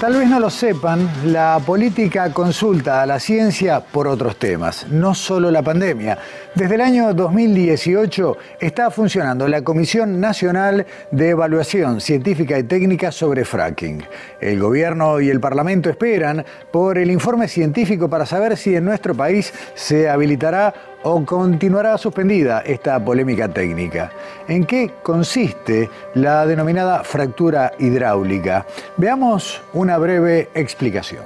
Tal vez no lo sepan, la política consulta a la ciencia por otros temas, no solo la pandemia. Desde el año 2018 está funcionando la Comisión Nacional de Evaluación Científica y Técnica sobre Fracking. El gobierno y el Parlamento esperan por el informe científico para saber si en nuestro país se habilitará o continuará suspendida esta polémica técnica. ¿En qué consiste la denominada fractura hidráulica? Veamos una breve explicación.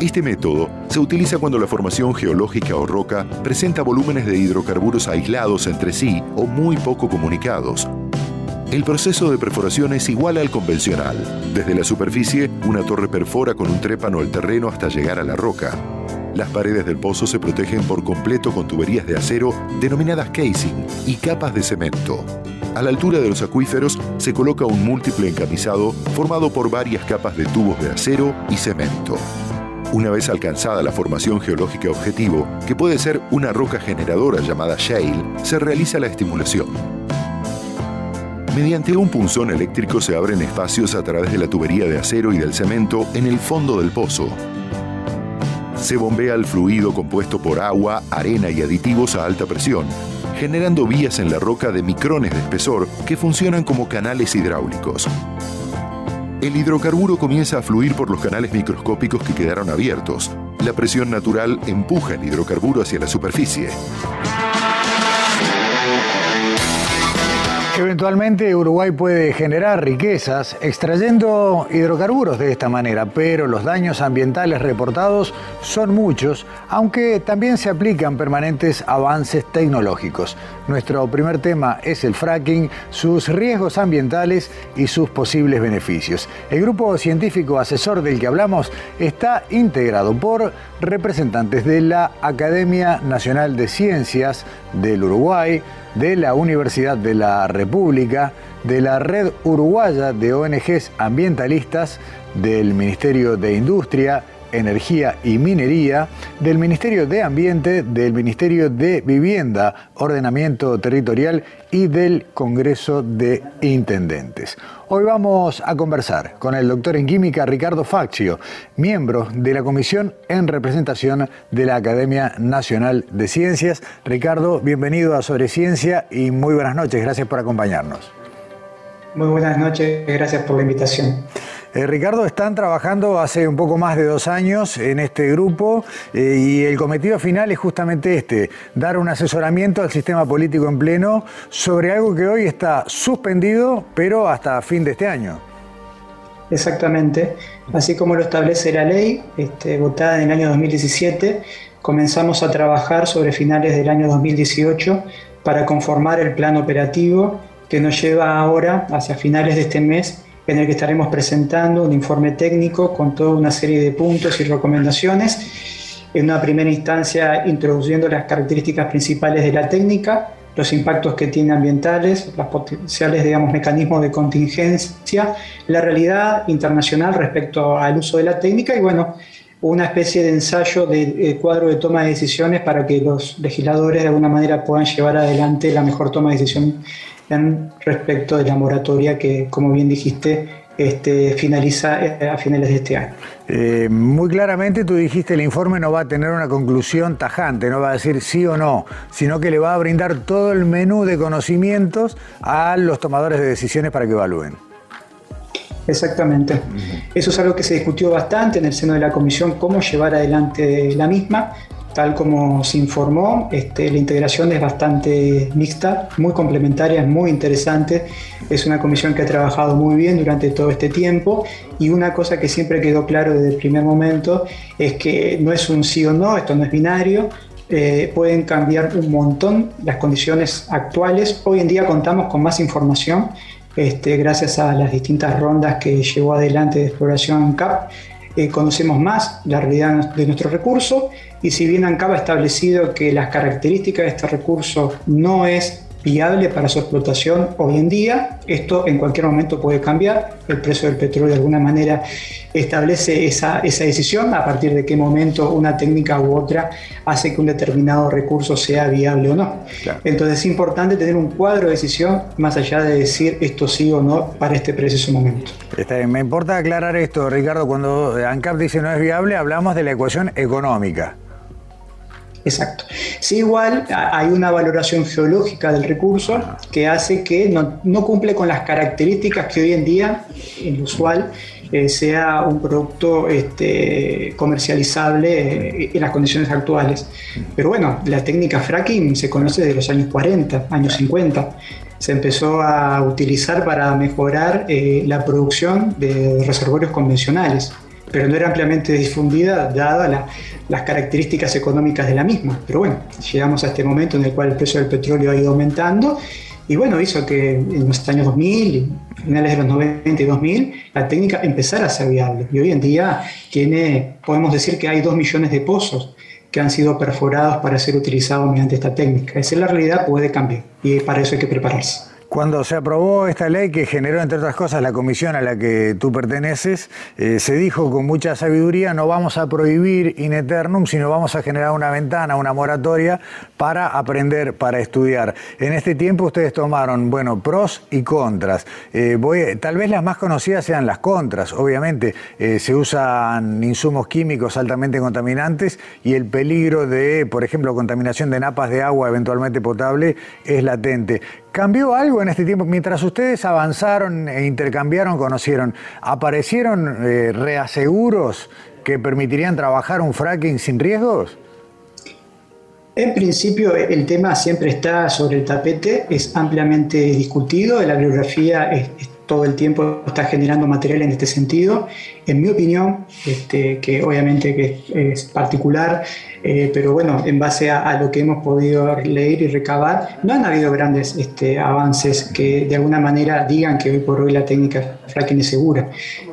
Este método se utiliza cuando la formación geológica o roca presenta volúmenes de hidrocarburos aislados entre sí o muy poco comunicados, el proceso de perforación es igual al convencional. Desde la superficie, una torre perfora con un trépano el terreno hasta llegar a la roca. Las paredes del pozo se protegen por completo con tuberías de acero denominadas casing y capas de cemento. A la altura de los acuíferos se coloca un múltiple encamisado formado por varias capas de tubos de acero y cemento. Una vez alcanzada la formación geológica objetivo, que puede ser una roca generadora llamada shale, se realiza la estimulación. Mediante un punzón eléctrico se abren espacios a través de la tubería de acero y del cemento en el fondo del pozo. Se bombea el fluido compuesto por agua, arena y aditivos a alta presión, generando vías en la roca de micrones de espesor que funcionan como canales hidráulicos. El hidrocarburo comienza a fluir por los canales microscópicos que quedaron abiertos. La presión natural empuja el hidrocarburo hacia la superficie. Eventualmente Uruguay puede generar riquezas extrayendo hidrocarburos de esta manera, pero los daños ambientales reportados son muchos, aunque también se aplican permanentes avances tecnológicos. Nuestro primer tema es el fracking, sus riesgos ambientales y sus posibles beneficios. El grupo científico asesor del que hablamos está integrado por representantes de la Academia Nacional de Ciencias del Uruguay, de la Universidad de la República, de la Red Uruguaya de ONGs Ambientalistas, del Ministerio de Industria, Energía y Minería, del Ministerio de Ambiente, del Ministerio de Vivienda, Ordenamiento Territorial y del Congreso de Intendentes. Hoy vamos a conversar con el doctor en química Ricardo Faccio, miembro de la comisión en representación de la Academia Nacional de Ciencias. Ricardo, bienvenido a Sobre Ciencia y muy buenas noches. Gracias por acompañarnos. Muy buenas noches, gracias por la invitación. Eh, Ricardo, están trabajando hace un poco más de dos años en este grupo eh, y el cometido final es justamente este, dar un asesoramiento al sistema político en pleno sobre algo que hoy está suspendido, pero hasta fin de este año. Exactamente, así como lo establece la ley, este, votada en el año 2017, comenzamos a trabajar sobre finales del año 2018 para conformar el plan operativo que nos lleva ahora, hacia finales de este mes, en el que estaremos presentando un informe técnico con toda una serie de puntos y recomendaciones. En una primera instancia, introduciendo las características principales de la técnica, los impactos que tiene ambientales, los potenciales digamos, mecanismos de contingencia, la realidad internacional respecto al uso de la técnica y bueno, una especie de ensayo de, cuadro de toma de decisiones para que los legisladores de alguna manera puedan llevar adelante la mejor toma de decisión respecto de la moratoria que, como bien dijiste, este, finaliza eh, a finales de este año. Eh, muy claramente tú dijiste el informe no va a tener una conclusión tajante, no va a decir sí o no, sino que le va a brindar todo el menú de conocimientos a los tomadores de decisiones para que evalúen. Exactamente. Eso es algo que se discutió bastante en el seno de la comisión, cómo llevar adelante la misma. Tal como se informó, este, la integración es bastante mixta, muy complementaria, muy interesante. Es una comisión que ha trabajado muy bien durante todo este tiempo y una cosa que siempre quedó claro desde el primer momento es que no es un sí o no, esto no es binario, eh, pueden cambiar un montón las condiciones actuales. Hoy en día contamos con más información este, gracias a las distintas rondas que llevó adelante de exploración CAP eh, conocemos más la realidad de nuestro recurso y si bien ANCAP ha establecido que las características de este recurso no es viable para su explotación hoy en día. Esto en cualquier momento puede cambiar. El precio del petróleo de alguna manera establece esa, esa, decisión a partir de qué momento una técnica u otra hace que un determinado recurso sea viable o no. Entonces es importante tener un cuadro de decisión más allá de decir esto sí o no para este preciso momento. Me importa aclarar esto, Ricardo. Cuando ANCAP dice no es viable, hablamos de la ecuación económica. Exacto. Sí, igual hay una valoración geológica del recurso que hace que no, cumple con las características que hoy en día, en lo usual, eh, sea un producto este, comercializable eh, en las condiciones actuales. Pero bueno, la técnica fracking se conoce desde los años 40, años 50. Se empezó a utilizar para mejorar eh, la producción de reservorios convencionales pero no era ampliamente difundida dada las características económicas de la misma. Pero bueno, llegamos a este momento en el cual el precio del petróleo ha ido aumentando y bueno, hizo que en los años 2000, finales de los 90 y 2000, la técnica empezara a ser viable. Y hoy en día tiene, podemos decir que hay dos millones de pozos que han sido perforados para ser utilizados mediante esta técnica. Esa es la realidad, puede cambiar y para eso hay que prepararse. Cuando se aprobó esta ley que generó, entre otras cosas, la comisión a la que tú perteneces, eh, se dijo con mucha sabiduría, no vamos a prohibir in eternum, sino vamos a generar una ventana, una moratoria para aprender, para estudiar. En este tiempo ustedes tomaron, bueno, pros y contras. Eh, tal vez las más conocidas sean las contras, obviamente. Eh, se usan insumos químicos altamente contaminantes y el peligro de, por ejemplo, contaminación de napas de agua eventualmente potable es latente. ¿Cambió algo en este tiempo? Mientras ustedes avanzaron e intercambiaron, conocieron, ¿aparecieron eh, reaseguros que permitirían trabajar un fracking sin riesgos? En principio el tema siempre está sobre el tapete, es ampliamente discutido, la bibliografía es, todo el tiempo está generando material en este sentido. En mi opinión, este, que obviamente que es particular, eh, pero bueno, en base a, lo que hemos podido leer y recabar, no han habido grandes este, avances que de alguna manera digan que hoy por hoy la técnica fracking es segura.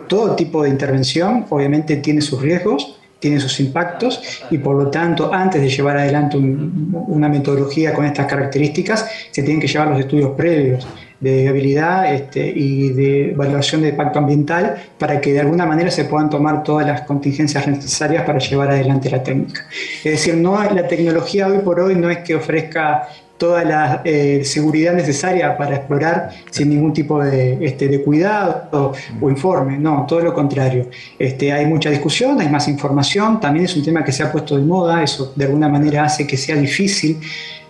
Todo tipo de intervención obviamente tiene sus riesgos, tiene sus impactos y por lo tanto antes de llevar adelante una metodología con estas características se tienen que llevar los estudios previos de viabilidad este, y de evaluación de impacto ambiental para que de alguna manera se puedan tomar todas las contingencias necesarias para llevar adelante la técnica. Es decir, no, la tecnología hoy por hoy no es que ofrezca toda la eh, seguridad necesaria para explorar sin ningún tipo de, este, de cuidado o, informe, no, todo lo contrario. Este, hay mucha discusión, hay más información, también es un tema que se ha puesto de moda, eso de alguna manera hace que sea difícil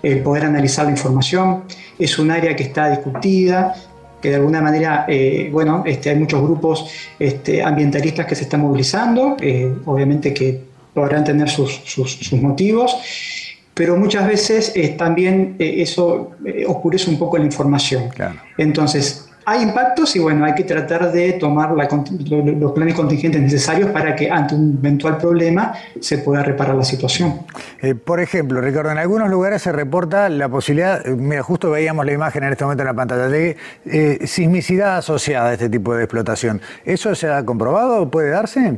el poder analizar la información. Es un área que está discutida, que de alguna manera, eh, bueno, este, hay muchos grupos este, ambientalistas que se están movilizando, eh, obviamente que podrán tener sus, sus, motivos, pero muchas veces eh, también eso oscurece un poco la información. Entonces, hay impactos y bueno, hay que tratar de tomar los planes contingentes necesarios para que ante un eventual problema se pueda reparar la situación. Eh, por ejemplo, Ricardo, en algunos lugares se reporta la posibilidad, eh, mira, justo veíamos la imagen en este momento en la pantalla, de eh, sismicidad asociada a este tipo de explotación. ¿Eso se ha comprobado? ¿Puede darse?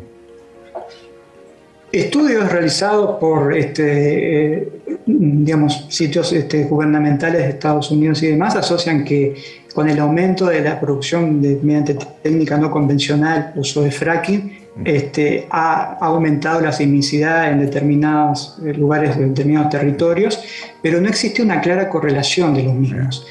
Estudios realizados por este, digamos, sitios este, gubernamentales de Estados Unidos y demás asocian que con el aumento de la producción de, mediante técnica no convencional, uso de fracking, este, ha, aumentado la sismicidad en determinados eh, lugares, en determinados territorios, pero no existe una clara correlación de los mismos.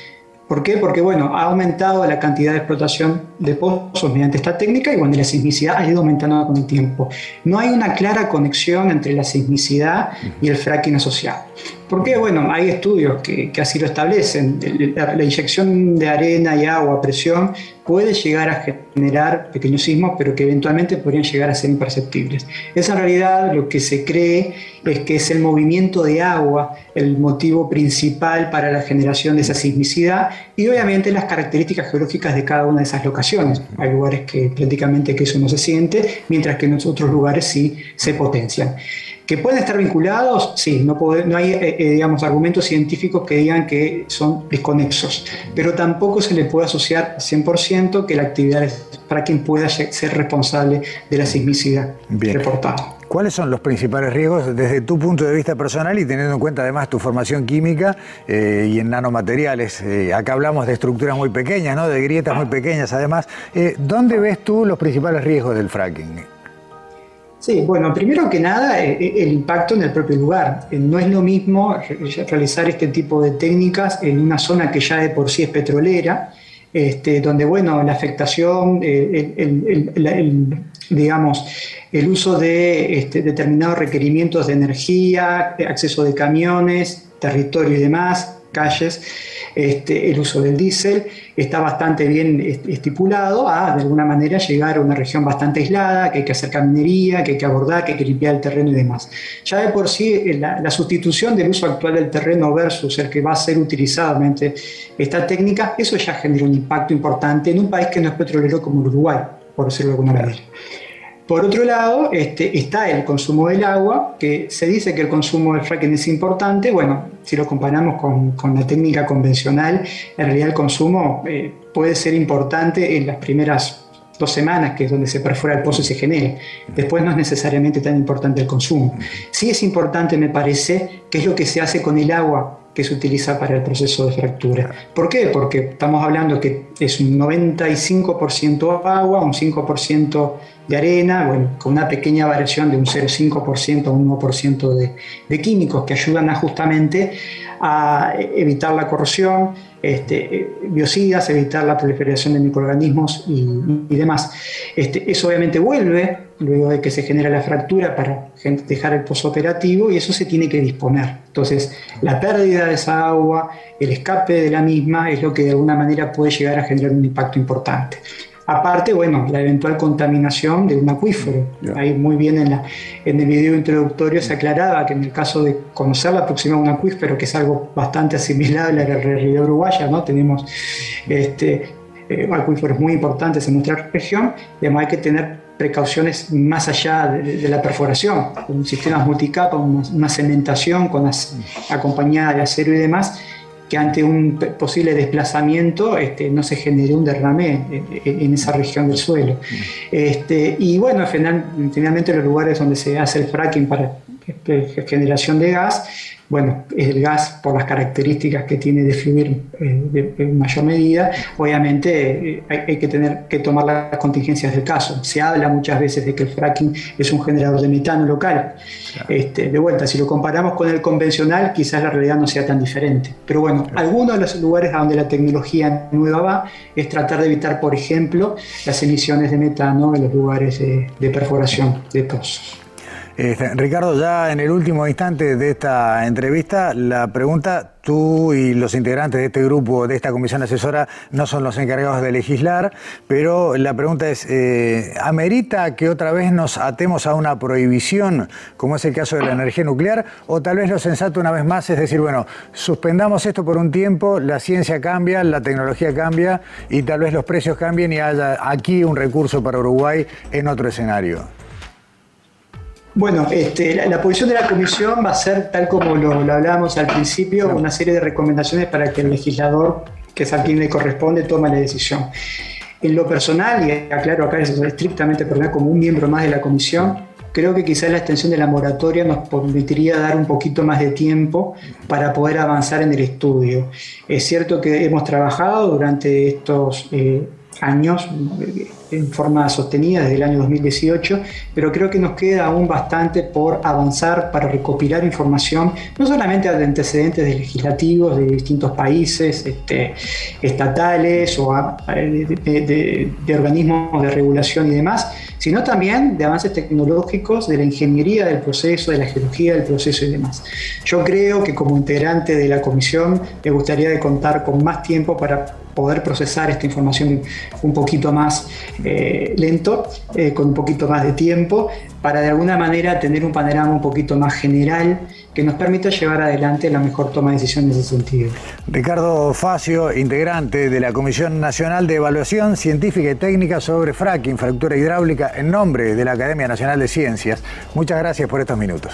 ¿Por qué? Porque bueno, ha aumentado la cantidad de explotación de pozos mediante esta técnica y bueno, la sismicidad ha ido aumentando con el tiempo. No hay una clara conexión entre la sismicidad y el fracking asociado. Porque, bueno, hay estudios que, así lo establecen. La, inyección de arena y agua a presión puede llegar a generar pequeños sismos, pero que eventualmente podrían llegar a ser imperceptibles. Esa realidad lo que se cree es que es el movimiento de agua el motivo principal para la generación de esa sismicidad y obviamente las características geológicas de cada una de esas locaciones. Hay lugares que prácticamente que eso no se siente, mientras que en otros lugares sí se potencian. ¿Que pueden estar vinculados? Sí, no, no hay eh, eh, digamos, argumentos científicos que digan que son desconexos, pero tampoco se le puede asociar 100% que la actividad de fracking pueda ser responsable de la sismicidad reportada. ¿Cuáles son los principales riesgos desde tu punto de vista personal y teniendo en cuenta además tu formación química eh, y en nanomateriales? acá hablamos de estructuras muy pequeñas, ¿no? de grietas muy pequeñas además. ¿Dónde ves tú los principales riesgos del fracking? Sí, bueno, primero que nada, eh, eh, el impacto en el propio lugar. Eh, no es lo mismo realizar este tipo de técnicas en una zona que ya de por sí es petrolera, este, donde, bueno, la afectación, digamos, el uso de este, determinados requerimientos de energía, acceso de camiones, territorio y demás, calles, este, el uso del diésel está bastante bien estipulado a, de alguna manera, llegar a una región bastante aislada, que hay que hacer caminería, que hay que abordar, que hay que limpiar el terreno y demás. Ya de por sí, eh, la, sustitución del uso actual del terreno versus el que va a ser utilizado mediante esta técnica, eso ya genera un impacto importante en un país que no es petrolero como Uruguay, por decirlo de alguna manera. Por otro lado, este, está el consumo del agua, que se dice que el consumo del fracking es importante. Bueno, si lo comparamos con, la técnica convencional, en realidad el consumo eh, puede ser importante en las primeras dos semanas, que es donde se perfora el pozo y se genera. Después no es necesariamente tan importante el consumo. Sí es importante, me parece, qué es lo que se hace con el agua que se utiliza para el proceso de fractura. ¿Por qué? Porque estamos hablando que es un 95% agua, un 5% de arena, bueno, con una pequeña variación de un 0,5% a un 1% de, de químicos que ayudan a justamente a evitar la corrosión, este, biocidas, evitar la proliferación de microorganismos y, demás. Este, eso obviamente vuelve luego de que se genera la fractura para dejar el pozo operativo y eso se tiene que disponer. Entonces, la pérdida de esa agua, el escape de la misma es lo que de alguna manera puede llegar a generar un impacto importante. Aparte, bueno, la eventual contaminación de un acuífero. Ahí muy bien en, la, en el video introductorio se aclaraba que en el caso de conocer la proximidad de un acuífero, que es algo bastante asimilable a la realidad uruguaya, ¿no? Tenemos este, eh, acuíferos muy importantes en nuestra región, además hay que tener precauciones más allá de, la perforación, un sistema multicapa, una, cementación con acompañada de acero y demás, que ante un posible desplazamiento este, no se genere un derrame en, esa región del suelo. Este, y bueno, finalmente los lugares donde se hace el fracking para este, generación de gas, bueno, el gas por las características que tiene de fluir eh, en mayor medida, obviamente eh, hay, que tener que tomar las contingencias del caso. Se habla muchas veces de que el fracking es un generador de metano local. Este, de vuelta, si lo comparamos con el convencional, quizás la realidad no sea tan diferente. Pero bueno, algunos de los lugares a donde la tecnología nueva va es tratar de evitar, por ejemplo, las emisiones de metano en los lugares de, de perforación de pozos. Este, Ricardo, ya en el último instante de esta entrevista, la pregunta, tú y los integrantes de este grupo, de esta comisión asesora, no son los encargados de legislar, pero la pregunta es, eh, ¿amerita que otra vez nos atemos a una prohibición, como es el caso de la energía nuclear? O tal vez lo sensato una vez más es decir, bueno, suspendamos esto por un tiempo, la ciencia cambia, la tecnología cambia y tal vez los precios cambien y haya aquí un recurso para Uruguay en otro escenario. Bueno, este, la, posición de la comisión va a ser, tal como lo, hablábamos al principio, una serie de recomendaciones para que el legislador, que es a quien le corresponde, tome la decisión. En lo personal, y aclaro acá es estrictamente personal, como un miembro más de la comisión, creo que quizás la extensión de la moratoria nos permitiría dar un poquito más de tiempo para poder avanzar en el estudio. Es cierto que hemos trabajado durante estos eh, años en forma sostenida desde el año 2018, pero creo que nos queda aún bastante por avanzar para recopilar información, no solamente de antecedentes de legislativos de distintos países, este, estatales o de, de organismos de regulación y demás, sino también de avances tecnológicos, de la ingeniería del proceso, de la geología del proceso y demás. Yo creo que como integrante de la comisión me gustaría de contar con más tiempo para poder procesar esta información un poquito más eh, lento, eh, con un poquito más de tiempo, para de alguna manera tener un panorama un poquito más general que nos permita llevar adelante la mejor toma de decisión en ese sentido. Ricardo Facio, integrante de la Comisión Nacional de Evaluación Científica y Técnica sobre fracking, fractura hidráulica, en nombre de la Academia Nacional de Ciencias. Muchas gracias por estos minutos.